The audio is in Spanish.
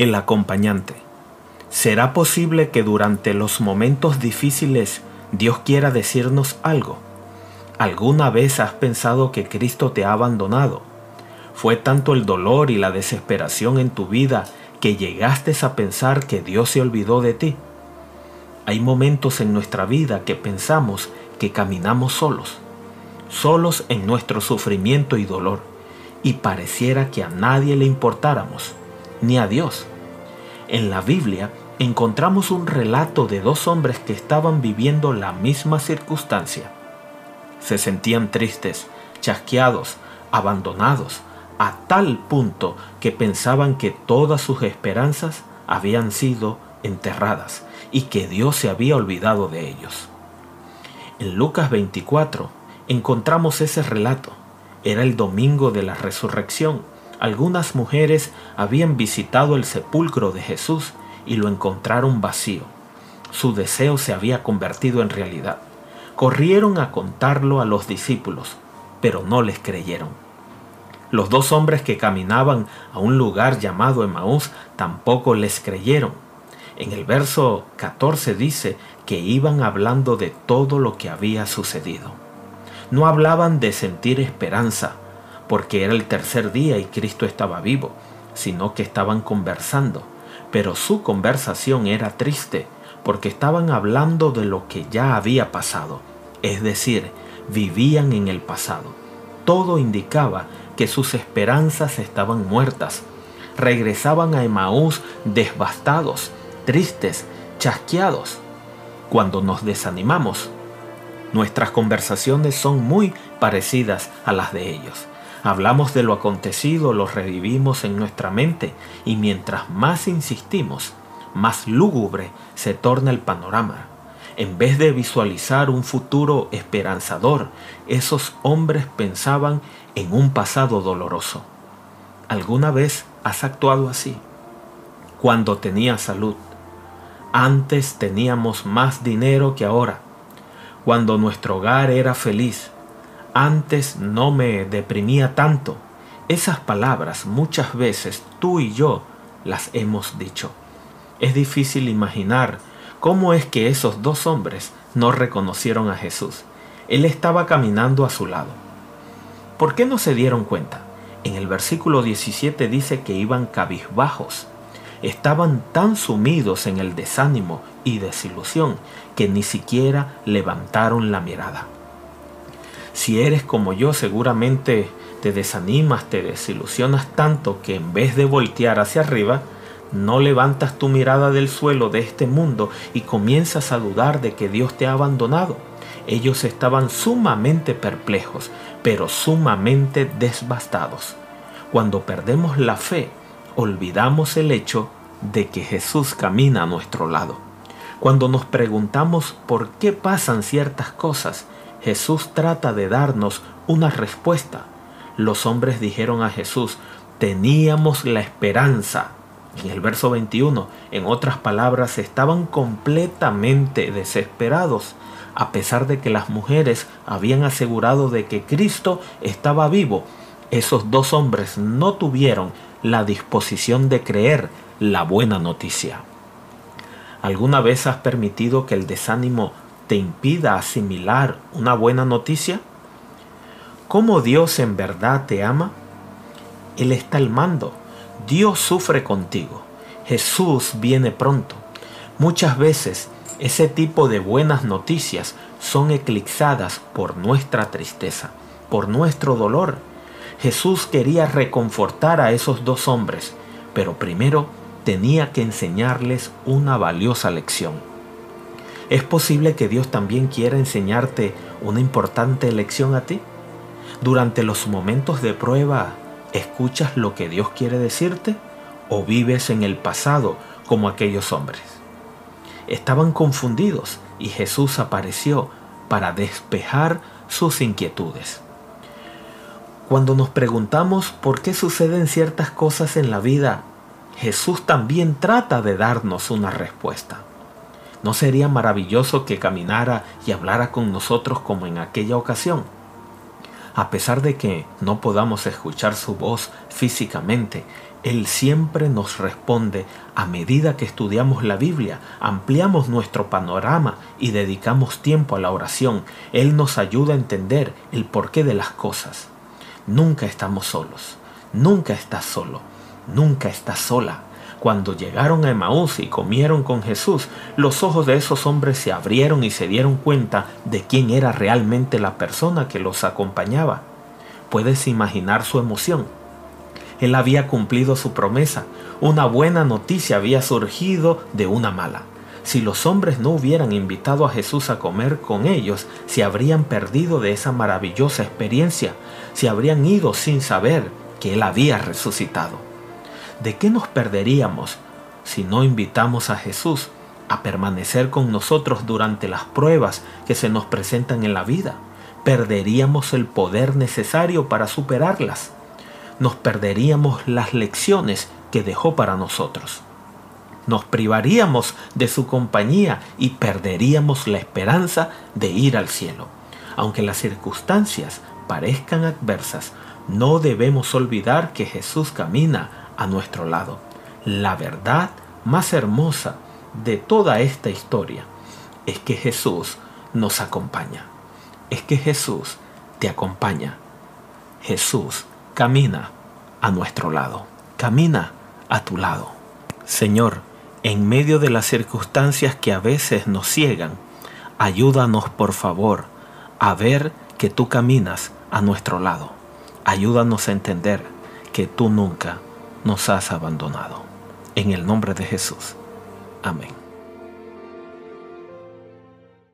el acompañante. ¿Será posible que durante los momentos difíciles Dios quiera decirnos algo? ¿Alguna vez has pensado que Cristo te ha abandonado? ¿Fue tanto el dolor y la desesperación en tu vida que llegaste a pensar que Dios se olvidó de ti? Hay momentos en nuestra vida que pensamos que caminamos solos, solos en nuestro sufrimiento y dolor, y pareciera que a nadie le importáramos, ni a Dios. En la Biblia encontramos un relato de dos hombres que estaban viviendo la misma circunstancia. Se sentían tristes, chasqueados, abandonados, a tal punto que pensaban que todas sus esperanzas habían sido enterradas y que Dios se había olvidado de ellos. En Lucas 24 encontramos ese relato. Era el domingo de la resurrección algunas mujeres habían visitado el sepulcro de Jesús y lo encontraron vacío. Su deseo se había convertido en realidad. Corrieron a contarlo a los discípulos, pero no les creyeron. Los dos hombres que caminaban a un lugar llamado Emaús tampoco les creyeron. En el verso 14 dice que iban hablando de todo lo que había sucedido. No hablaban de sentir esperanza, porque era el tercer día y Cristo estaba vivo, sino que estaban conversando. Pero su conversación era triste, porque estaban hablando de lo que ya había pasado, es decir, vivían en el pasado. Todo indicaba que sus esperanzas estaban muertas. Regresaban a Emaús devastados, tristes, chasqueados. Cuando nos desanimamos, nuestras conversaciones son muy parecidas a las de ellos. Hablamos de lo acontecido, lo revivimos en nuestra mente y mientras más insistimos, más lúgubre se torna el panorama. En vez de visualizar un futuro esperanzador, esos hombres pensaban en un pasado doloroso. ¿Alguna vez has actuado así? Cuando tenía salud. Antes teníamos más dinero que ahora. Cuando nuestro hogar era feliz antes no me deprimía tanto. Esas palabras muchas veces tú y yo las hemos dicho. Es difícil imaginar cómo es que esos dos hombres no reconocieron a Jesús. Él estaba caminando a su lado. ¿Por qué no se dieron cuenta? En el versículo 17 dice que iban cabizbajos. Estaban tan sumidos en el desánimo y desilusión que ni siquiera levantaron la mirada. Si eres como yo, seguramente te desanimas, te desilusionas tanto que en vez de voltear hacia arriba, no levantas tu mirada del suelo de este mundo y comienzas a dudar de que Dios te ha abandonado. Ellos estaban sumamente perplejos, pero sumamente desbastados. Cuando perdemos la fe, olvidamos el hecho de que Jesús camina a nuestro lado. Cuando nos preguntamos por qué pasan ciertas cosas, Jesús trata de darnos una respuesta. Los hombres dijeron a Jesús, teníamos la esperanza. En el verso 21, en otras palabras, estaban completamente desesperados, a pesar de que las mujeres habían asegurado de que Cristo estaba vivo. Esos dos hombres no tuvieron la disposición de creer la buena noticia. ¿Alguna vez has permitido que el desánimo te impida asimilar una buena noticia? ¿Cómo Dios en verdad te ama? Él está al mando. Dios sufre contigo. Jesús viene pronto. Muchas veces ese tipo de buenas noticias son eclipsadas por nuestra tristeza, por nuestro dolor. Jesús quería reconfortar a esos dos hombres, pero primero tenía que enseñarles una valiosa lección. ¿Es posible que Dios también quiera enseñarte una importante lección a ti? Durante los momentos de prueba, ¿escuchas lo que Dios quiere decirte o vives en el pasado como aquellos hombres? Estaban confundidos y Jesús apareció para despejar sus inquietudes. Cuando nos preguntamos por qué suceden ciertas cosas en la vida, Jesús también trata de darnos una respuesta. ¿No sería maravilloso que caminara y hablara con nosotros como en aquella ocasión? A pesar de que no podamos escuchar su voz físicamente, Él siempre nos responde a medida que estudiamos la Biblia, ampliamos nuestro panorama y dedicamos tiempo a la oración. Él nos ayuda a entender el porqué de las cosas. Nunca estamos solos, nunca estás solo, nunca estás sola. Cuando llegaron a Emaús y comieron con Jesús, los ojos de esos hombres se abrieron y se dieron cuenta de quién era realmente la persona que los acompañaba. Puedes imaginar su emoción. Él había cumplido su promesa. Una buena noticia había surgido de una mala. Si los hombres no hubieran invitado a Jesús a comer con ellos, se habrían perdido de esa maravillosa experiencia, se habrían ido sin saber que Él había resucitado. ¿De qué nos perderíamos si no invitamos a Jesús a permanecer con nosotros durante las pruebas que se nos presentan en la vida? Perderíamos el poder necesario para superarlas. Nos perderíamos las lecciones que dejó para nosotros. Nos privaríamos de su compañía y perderíamos la esperanza de ir al cielo. Aunque las circunstancias parezcan adversas, no debemos olvidar que Jesús camina a nuestro lado. La verdad más hermosa de toda esta historia es que Jesús nos acompaña. Es que Jesús te acompaña. Jesús camina a nuestro lado. Camina a tu lado. Señor, en medio de las circunstancias que a veces nos ciegan, ayúdanos por favor a ver que tú caminas a nuestro lado. Ayúdanos a entender que tú nunca nos has abandonado. En el nombre de Jesús. Amén.